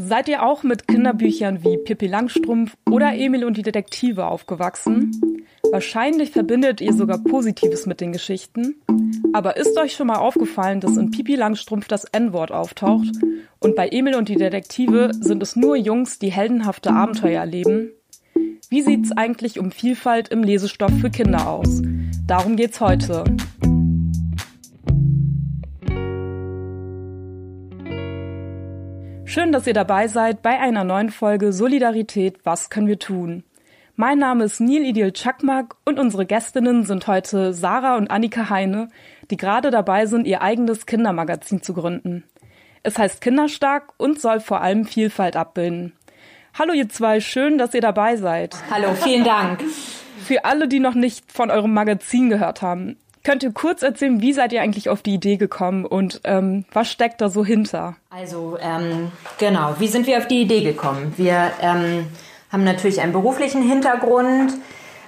Seid ihr auch mit Kinderbüchern wie Pippi Langstrumpf oder Emil und die Detektive aufgewachsen? Wahrscheinlich verbindet ihr sogar Positives mit den Geschichten. Aber ist euch schon mal aufgefallen, dass in Pippi Langstrumpf das N-Wort auftaucht und bei Emil und die Detektive sind es nur Jungs, die heldenhafte Abenteuer erleben? Wie sieht's eigentlich um Vielfalt im Lesestoff für Kinder aus? Darum geht's heute. Schön, dass ihr dabei seid bei einer neuen Folge Solidarität, was können wir tun? Mein Name ist Neil Idil Chakmak und unsere Gästinnen sind heute Sarah und Annika Heine, die gerade dabei sind, ihr eigenes Kindermagazin zu gründen. Es heißt Kinderstark und soll vor allem Vielfalt abbilden. Hallo ihr zwei, schön, dass ihr dabei seid. Hallo, vielen Dank. Für alle, die noch nicht von eurem Magazin gehört haben, Könnt ihr kurz erzählen, wie seid ihr eigentlich auf die Idee gekommen und ähm, was steckt da so hinter? Also ähm, genau, wie sind wir auf die Idee gekommen? Wir ähm, haben natürlich einen beruflichen Hintergrund,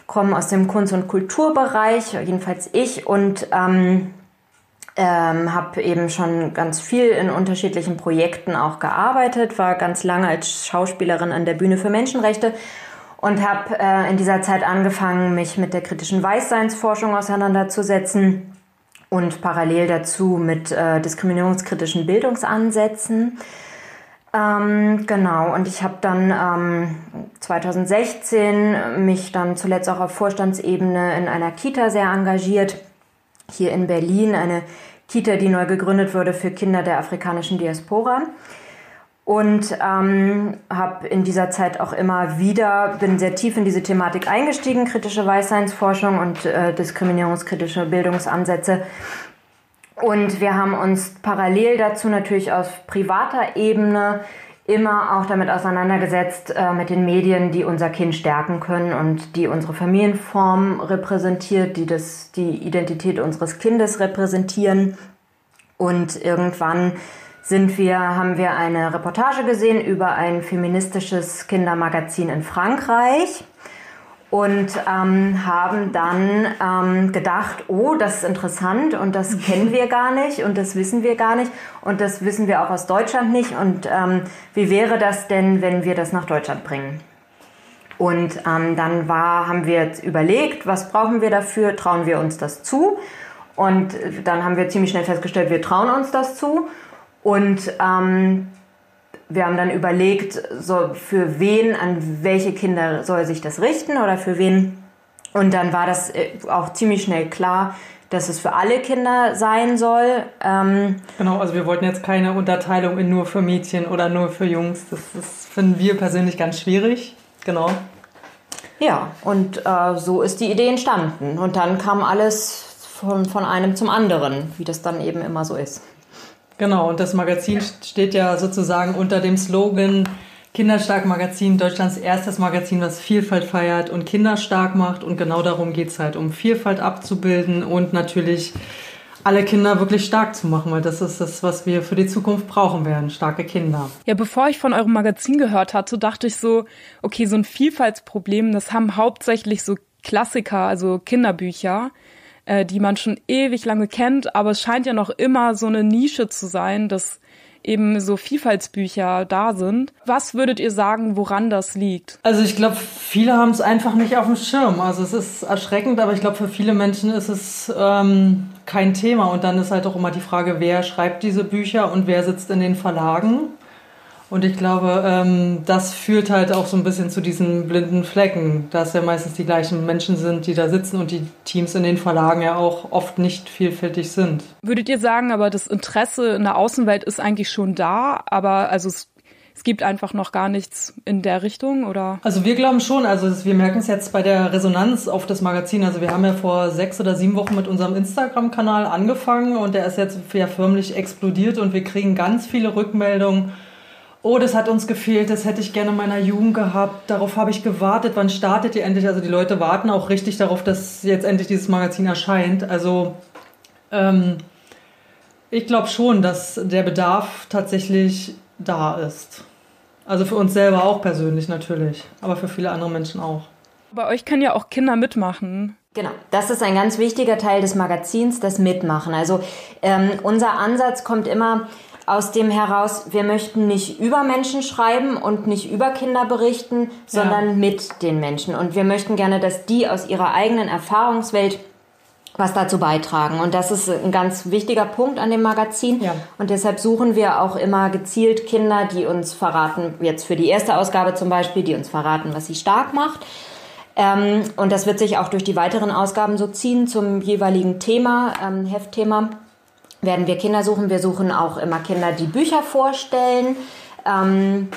kommen aus dem Kunst- und Kulturbereich, jedenfalls ich, und ähm, ähm, habe eben schon ganz viel in unterschiedlichen Projekten auch gearbeitet, war ganz lange als Schauspielerin an der Bühne für Menschenrechte und habe äh, in dieser Zeit angefangen, mich mit der kritischen Weißseinsforschung auseinanderzusetzen und parallel dazu mit äh, diskriminierungskritischen Bildungsansätzen. Ähm, genau, und ich habe dann ähm, 2016 mich dann zuletzt auch auf Vorstandsebene in einer Kita sehr engagiert, hier in Berlin, eine Kita, die neu gegründet wurde für Kinder der afrikanischen Diaspora und ähm, habe in dieser Zeit auch immer wieder, bin sehr tief in diese Thematik eingestiegen, kritische Weißseinsforschung und äh, diskriminierungskritische Bildungsansätze. Und wir haben uns parallel dazu natürlich auf privater Ebene immer auch damit auseinandergesetzt, äh, mit den Medien, die unser Kind stärken können und die unsere Familienform repräsentiert, die das, die Identität unseres Kindes repräsentieren. Und irgendwann sind wir, haben wir eine Reportage gesehen über ein feministisches Kindermagazin in Frankreich und ähm, haben dann ähm, gedacht, oh, das ist interessant und das kennen wir gar nicht und das wissen wir gar nicht und das wissen wir auch aus Deutschland nicht und ähm, wie wäre das denn, wenn wir das nach Deutschland bringen? Und ähm, dann war, haben wir jetzt überlegt, was brauchen wir dafür, trauen wir uns das zu? Und dann haben wir ziemlich schnell festgestellt, wir trauen uns das zu. Und ähm, wir haben dann überlegt, so für wen, an welche Kinder soll sich das richten oder für wen. Und dann war das äh, auch ziemlich schnell klar, dass es für alle Kinder sein soll. Ähm genau, also wir wollten jetzt keine Unterteilung in nur für Mädchen oder nur für Jungs. Das, das finden wir persönlich ganz schwierig. Genau. Ja, und äh, so ist die Idee entstanden. Und dann kam alles von, von einem zum anderen, wie das dann eben immer so ist. Genau, und das Magazin steht ja sozusagen unter dem Slogan Kinderstark Magazin, Deutschlands erstes Magazin, was Vielfalt feiert und Kinder stark macht. Und genau darum geht es halt, um Vielfalt abzubilden und natürlich alle Kinder wirklich stark zu machen, weil das ist das, was wir für die Zukunft brauchen werden, starke Kinder. Ja, bevor ich von eurem Magazin gehört hatte, dachte ich so, okay, so ein Vielfaltsproblem, das haben hauptsächlich so Klassiker, also Kinderbücher äh, die man schon ewig lange kennt, aber es scheint ja noch immer so eine Nische zu sein, dass eben so Vielfaltsbücher da sind. Was würdet ihr sagen, woran das liegt? Also ich glaube, viele haben es einfach nicht auf dem Schirm. Also es ist erschreckend, aber ich glaube, für viele Menschen ist es ähm, kein Thema. Und dann ist halt auch immer die Frage, wer schreibt diese Bücher und wer sitzt in den Verlagen. Und ich glaube, ähm, das führt halt auch so ein bisschen zu diesen blinden Flecken, dass ja meistens die gleichen Menschen sind, die da sitzen und die Teams in den Verlagen ja auch oft nicht vielfältig sind. Würdet ihr sagen, aber das Interesse in der Außenwelt ist eigentlich schon da, aber also es es gibt einfach noch gar nichts in der Richtung, oder? Also wir glauben schon, also wir merken es jetzt bei der Resonanz auf das Magazin. Also wir haben ja vor sechs oder sieben Wochen mit unserem Instagram-Kanal angefangen und der ist jetzt ja förmlich explodiert und wir kriegen ganz viele Rückmeldungen oh, das hat uns gefehlt, das hätte ich gerne in meiner Jugend gehabt, darauf habe ich gewartet, wann startet ihr endlich? Also die Leute warten auch richtig darauf, dass jetzt endlich dieses Magazin erscheint. Also ähm, ich glaube schon, dass der Bedarf tatsächlich da ist. Also für uns selber auch persönlich natürlich, aber für viele andere Menschen auch. Bei euch können ja auch Kinder mitmachen. Genau, das ist ein ganz wichtiger Teil des Magazins, das Mitmachen. Also ähm, unser Ansatz kommt immer aus dem heraus, wir möchten nicht über Menschen schreiben und nicht über Kinder berichten, sondern ja. mit den Menschen. Und wir möchten gerne, dass die aus ihrer eigenen Erfahrungswelt was dazu beitragen. Und das ist ein ganz wichtiger Punkt an dem Magazin. Ja. Und deshalb suchen wir auch immer gezielt Kinder, die uns verraten, jetzt für die erste Ausgabe zum Beispiel, die uns verraten, was sie stark macht. Ähm, und das wird sich auch durch die weiteren Ausgaben so ziehen zum jeweiligen Thema, ähm, Heftthema werden wir Kinder suchen. Wir suchen auch immer Kinder, die Bücher vorstellen. Ähm,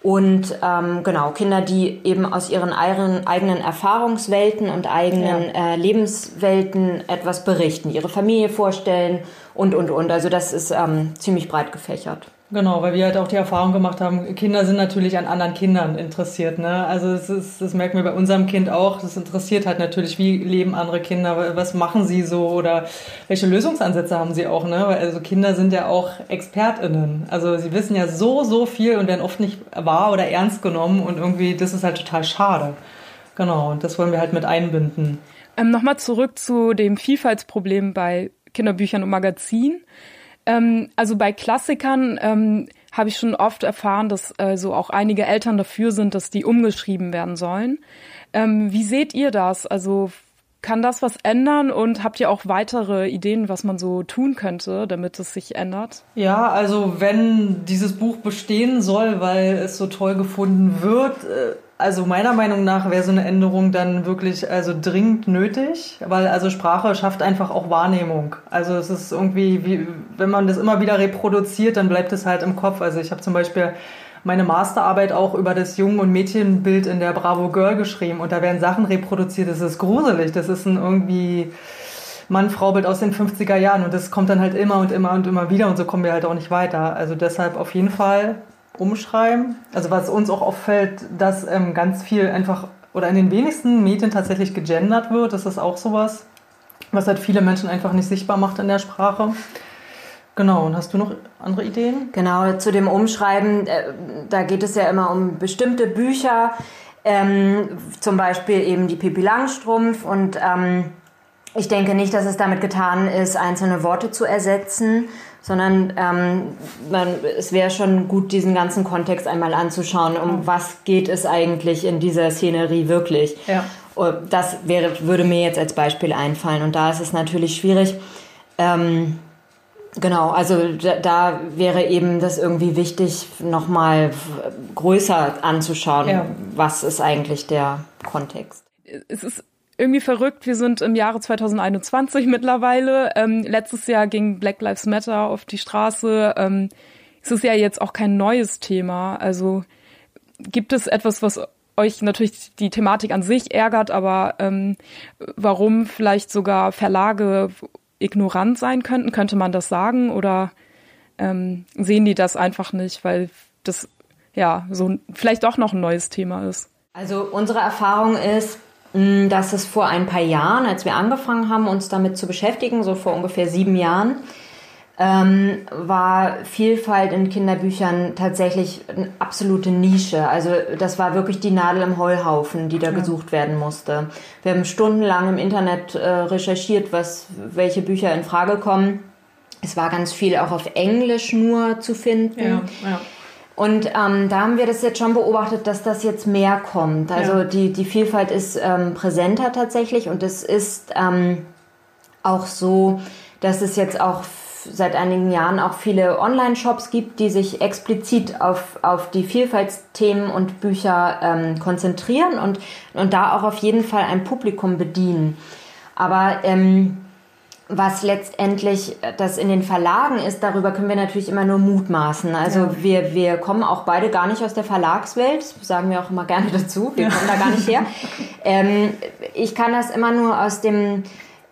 und ähm, genau, Kinder, die eben aus ihren eigenen, eigenen Erfahrungswelten und eigenen ja. äh, Lebenswelten etwas berichten, ihre Familie vorstellen und, und, und. Also das ist ähm, ziemlich breit gefächert. Genau, weil wir halt auch die Erfahrung gemacht haben, Kinder sind natürlich an anderen Kindern interessiert. Ne? Also das, ist, das merken wir bei unserem Kind auch. Das interessiert halt natürlich, wie leben andere Kinder, was machen sie so oder welche Lösungsansätze haben sie auch. Ne? Weil also Kinder sind ja auch ExpertInnen. Also sie wissen ja so, so viel und werden oft nicht wahr oder ernst genommen und irgendwie, das ist halt total schade. Genau, und das wollen wir halt mit einbinden. Ähm, Nochmal zurück zu dem Vielfaltsproblem bei Kinderbüchern und Magazinen. Ähm, also bei Klassikern ähm, habe ich schon oft erfahren, dass äh, so auch einige Eltern dafür sind, dass die umgeschrieben werden sollen. Ähm, wie seht ihr das? Also kann das was ändern und habt ihr auch weitere Ideen, was man so tun könnte, damit es sich ändert? Ja, also wenn dieses Buch bestehen soll, weil es so toll gefunden wird, äh also meiner Meinung nach wäre so eine Änderung dann wirklich also dringend nötig, weil also Sprache schafft einfach auch Wahrnehmung. Also es ist irgendwie, wie, wenn man das immer wieder reproduziert, dann bleibt es halt im Kopf. Also ich habe zum Beispiel meine Masterarbeit auch über das Jungen- und Mädchenbild in der Bravo Girl geschrieben und da werden Sachen reproduziert, das ist gruselig. Das ist ein irgendwie Mann-Frau-Bild aus den 50er Jahren und das kommt dann halt immer und immer und immer wieder und so kommen wir halt auch nicht weiter. Also deshalb auf jeden Fall umschreiben. Also was uns auch auffällt, dass ähm, ganz viel einfach oder in den wenigsten Medien tatsächlich gegendert wird. Das ist auch sowas, was halt viele Menschen einfach nicht sichtbar macht in der Sprache. Genau, und hast du noch andere Ideen? Genau, zu dem Umschreiben, äh, da geht es ja immer um bestimmte Bücher, ähm, zum Beispiel eben die Pippi Langstrumpf und ähm, ich denke nicht, dass es damit getan ist, einzelne Worte zu ersetzen, sondern ähm, man, es wäre schon gut, diesen ganzen Kontext einmal anzuschauen, um was geht es eigentlich in dieser Szenerie wirklich. Ja. Oh, das wäre, würde mir jetzt als Beispiel einfallen und da ist es natürlich schwierig. Ähm, Genau, also da, da, wäre eben das irgendwie wichtig, nochmal größer anzuschauen, ja. was ist eigentlich der Kontext. Es ist irgendwie verrückt. Wir sind im Jahre 2021 mittlerweile. Ähm, letztes Jahr ging Black Lives Matter auf die Straße. Ähm, es ist ja jetzt auch kein neues Thema. Also gibt es etwas, was euch natürlich die Thematik an sich ärgert, aber ähm, warum vielleicht sogar Verlage ignorant sein könnten? Könnte man das sagen oder ähm, sehen die das einfach nicht, weil das ja so vielleicht doch noch ein neues Thema ist? Also unsere Erfahrung ist, dass es vor ein paar Jahren, als wir angefangen haben, uns damit zu beschäftigen, so vor ungefähr sieben Jahren, ähm, war Vielfalt in Kinderbüchern tatsächlich eine absolute Nische. Also das war wirklich die Nadel im Heuhaufen, die da ja. gesucht werden musste. Wir haben stundenlang im Internet äh, recherchiert, was, welche Bücher in Frage kommen. Es war ganz viel auch auf Englisch nur zu finden. Ja, ja. Und ähm, da haben wir das jetzt schon beobachtet, dass das jetzt mehr kommt. Also ja. die, die Vielfalt ist ähm, präsenter tatsächlich und es ist ähm, auch so, dass es jetzt auch seit einigen Jahren auch viele Online-Shops gibt, die sich explizit auf, auf die Vielfaltsthemen und Bücher ähm, konzentrieren und, und da auch auf jeden Fall ein Publikum bedienen. Aber ähm, was letztendlich das in den Verlagen ist, darüber können wir natürlich immer nur mutmaßen. Also ja. wir, wir kommen auch beide gar nicht aus der Verlagswelt, sagen wir auch immer gerne dazu, wir ja. kommen da gar nicht her. Ähm, ich kann das immer nur aus dem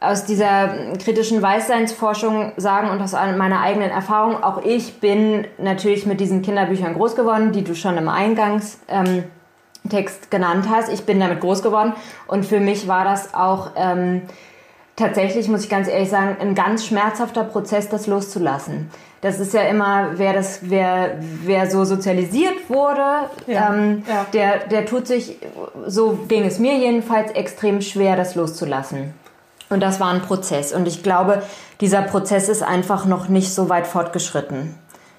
aus dieser kritischen Weißseinsforschung sagen und aus meiner eigenen Erfahrung. Auch ich bin natürlich mit diesen Kinderbüchern groß geworden, die du schon im Eingangstext ähm, genannt hast. Ich bin damit groß geworden und für mich war das auch ähm, tatsächlich, muss ich ganz ehrlich sagen, ein ganz schmerzhafter Prozess, das loszulassen. Das ist ja immer, wer das, wer, wer so sozialisiert wurde, ja, ähm, ja. Der, der tut sich, so ging es mir jedenfalls, extrem schwer, das loszulassen. Und das war ein Prozess. Und ich glaube, dieser Prozess ist einfach noch nicht so weit fortgeschritten.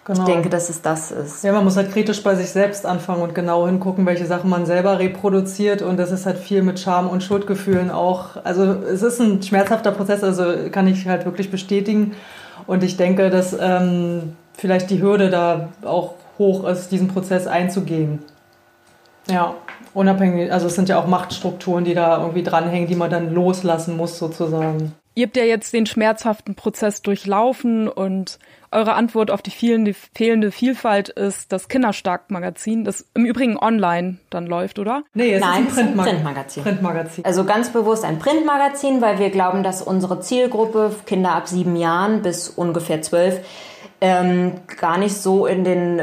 Genau. Ich denke, dass es das ist. Ja, man muss halt kritisch bei sich selbst anfangen und genau hingucken, welche Sachen man selber reproduziert. Und das ist halt viel mit Scham und Schuldgefühlen auch. Also es ist ein schmerzhafter Prozess, also kann ich halt wirklich bestätigen. Und ich denke, dass ähm, vielleicht die Hürde da auch hoch ist, diesen Prozess einzugehen. Ja, unabhängig, also es sind ja auch Machtstrukturen, die da irgendwie dranhängen, die man dann loslassen muss sozusagen. Ihr habt ja jetzt den schmerzhaften Prozess durchlaufen und eure Antwort auf die fehlende, fehlende Vielfalt ist das Kinderstark-Magazin, das im Übrigen online dann läuft, oder? Nee, es Nein, ist ein, Printmag Printmagazin. Printmagazin. Also ganz bewusst ein Printmagazin, weil wir glauben, dass unsere Zielgruppe, Kinder ab sieben Jahren bis ungefähr zwölf, ähm, gar nicht so in den,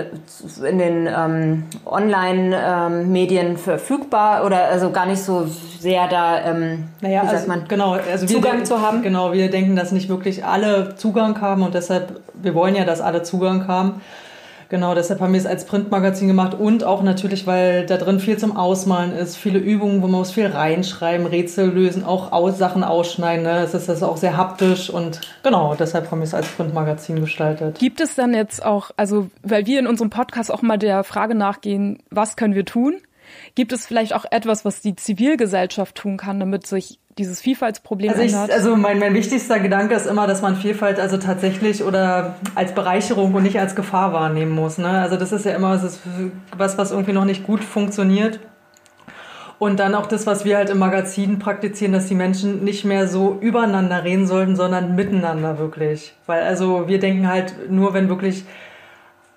in den ähm, Online-Medien ähm, verfügbar oder also gar nicht so sehr da, ähm, naja, wie sagt also, man, genau, also Zugang denken, zu haben. Genau, wir denken, dass nicht wirklich alle Zugang haben und deshalb, wir wollen ja, dass alle Zugang haben. Genau, deshalb haben wir es als Printmagazin gemacht und auch natürlich, weil da drin viel zum Ausmalen ist, viele Übungen, wo man muss viel reinschreiben, Rätsel lösen, auch aus Sachen ausschneiden. Ne? Es ist das auch sehr haptisch und genau, deshalb haben wir es als Printmagazin gestaltet. Gibt es dann jetzt auch, also weil wir in unserem Podcast auch mal der Frage nachgehen, was können wir tun? Gibt es vielleicht auch etwas, was die Zivilgesellschaft tun kann, damit sich dieses Vielfaltsproblem also ich, Also mein, mein wichtigster Gedanke ist immer, dass man Vielfalt also tatsächlich oder als Bereicherung und nicht als Gefahr wahrnehmen muss. Ne? Also das ist ja immer ist was, was irgendwie noch nicht gut funktioniert. Und dann auch das, was wir halt im Magazin praktizieren, dass die Menschen nicht mehr so übereinander reden sollten, sondern miteinander wirklich. Weil also wir denken halt nur, wenn wirklich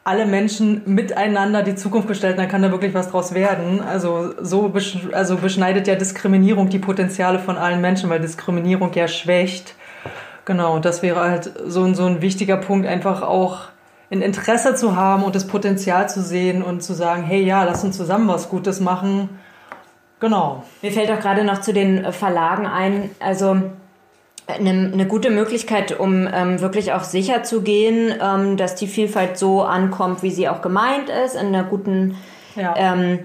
alle Menschen miteinander die Zukunft gestalten, dann kann da wirklich was draus werden. Also so besch also beschneidet ja Diskriminierung die Potenziale von allen Menschen, weil Diskriminierung ja schwächt. Genau, das wäre halt so ein, so ein wichtiger Punkt, einfach auch ein Interesse zu haben und das Potenzial zu sehen und zu sagen, hey ja, lass uns zusammen was Gutes machen. Genau. Mir fällt auch gerade noch zu den Verlagen ein, also eine, eine gute Möglichkeit, um ähm, wirklich auch sicher zu gehen, ähm, dass die Vielfalt so ankommt, wie sie auch gemeint ist, in einer guten, ja. ähm,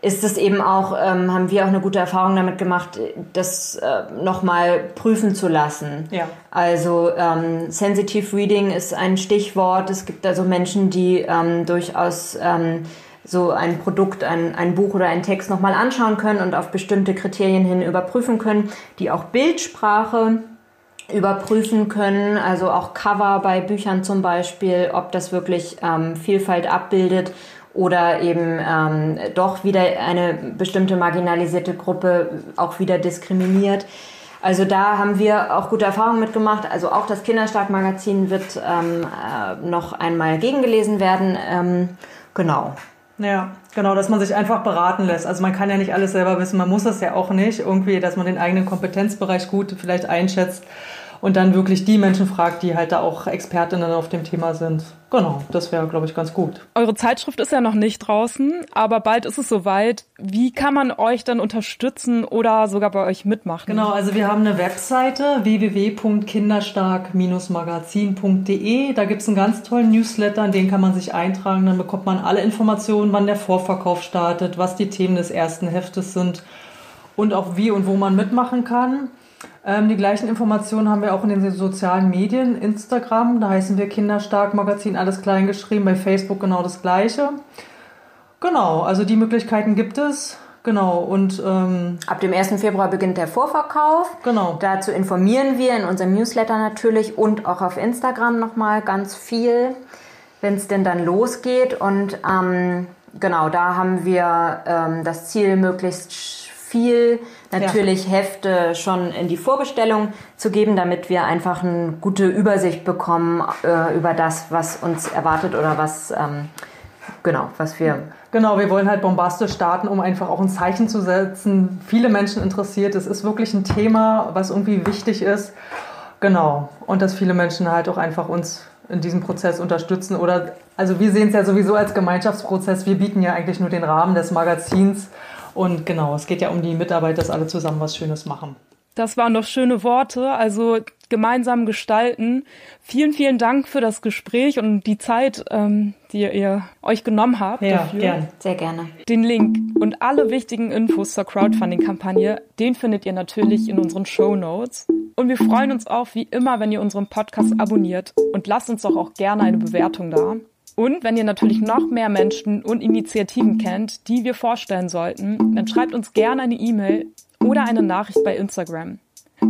ist es eben auch, ähm, haben wir auch eine gute Erfahrung damit gemacht, das äh, nochmal prüfen zu lassen. Ja. Also ähm, Sensitive Reading ist ein Stichwort. Es gibt also Menschen, die ähm, durchaus ähm, so ein Produkt, ein, ein Buch oder einen Text nochmal anschauen können und auf bestimmte Kriterien hin überprüfen können, die auch Bildsprache überprüfen können, also auch Cover bei Büchern zum Beispiel, ob das wirklich ähm, Vielfalt abbildet oder eben ähm, doch wieder eine bestimmte marginalisierte Gruppe auch wieder diskriminiert. Also da haben wir auch gute Erfahrungen mitgemacht. Also auch das Kinderstark-Magazin wird ähm, äh, noch einmal gegengelesen werden. Ähm, genau. Ja, genau, dass man sich einfach beraten lässt. Also man kann ja nicht alles selber wissen, man muss es ja auch nicht. Irgendwie, dass man den eigenen Kompetenzbereich gut vielleicht einschätzt und dann wirklich die Menschen fragt, die halt da auch Expertinnen auf dem Thema sind. Genau, das wäre, glaube ich, ganz gut. Eure Zeitschrift ist ja noch nicht draußen, aber bald ist es soweit. Wie kann man euch dann unterstützen oder sogar bei euch mitmachen? Genau, also wir haben eine Webseite www.kinderstark-magazin.de. Da gibt es einen ganz tollen Newsletter, in den kann man sich eintragen. Dann bekommt man alle Informationen, wann der Vorverkauf startet, was die Themen des ersten Heftes sind und auch wie und wo man mitmachen kann. Ähm, die gleichen Informationen haben wir auch in den sozialen Medien, Instagram, da heißen wir Kinderstark Magazin, alles klein geschrieben, bei Facebook genau das gleiche. Genau, also die Möglichkeiten gibt es. Genau, und ähm, ab dem 1. Februar beginnt der Vorverkauf. Genau. Dazu informieren wir in unserem Newsletter natürlich und auch auf Instagram nochmal ganz viel, wenn es denn dann losgeht. Und ähm, genau, da haben wir ähm, das Ziel, möglichst viel natürlich ja. Hefte schon in die Vorbestellung zu geben, damit wir einfach eine gute Übersicht bekommen äh, über das, was uns erwartet oder was, ähm, genau, was wir. Genau, wir wollen halt bombastisch starten, um einfach auch ein Zeichen zu setzen. Viele Menschen interessiert. Es ist wirklich ein Thema, was irgendwie wichtig ist. Genau. Und dass viele Menschen halt auch einfach uns in diesem Prozess unterstützen oder also wir sehen es ja sowieso als Gemeinschaftsprozess. Wir bieten ja eigentlich nur den Rahmen des Magazins und genau, es geht ja um die Mitarbeit, dass alle zusammen was Schönes machen. Das waren doch schöne Worte. Also gemeinsam gestalten. Vielen, vielen Dank für das Gespräch und die Zeit, ähm, die ihr euch genommen habt. Ja, dafür. Gern. Sehr gerne. Den Link und alle wichtigen Infos zur Crowdfunding-Kampagne, den findet ihr natürlich in unseren Show Notes. Und wir freuen uns auch wie immer, wenn ihr unseren Podcast abonniert und lasst uns doch auch gerne eine Bewertung da. Und wenn ihr natürlich noch mehr Menschen und Initiativen kennt, die wir vorstellen sollten, dann schreibt uns gerne eine E-Mail oder eine Nachricht bei Instagram.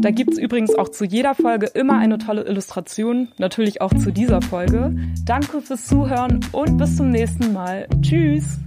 Da gibt's übrigens auch zu jeder Folge immer eine tolle Illustration, natürlich auch zu dieser Folge. Danke fürs Zuhören und bis zum nächsten Mal. Tschüss!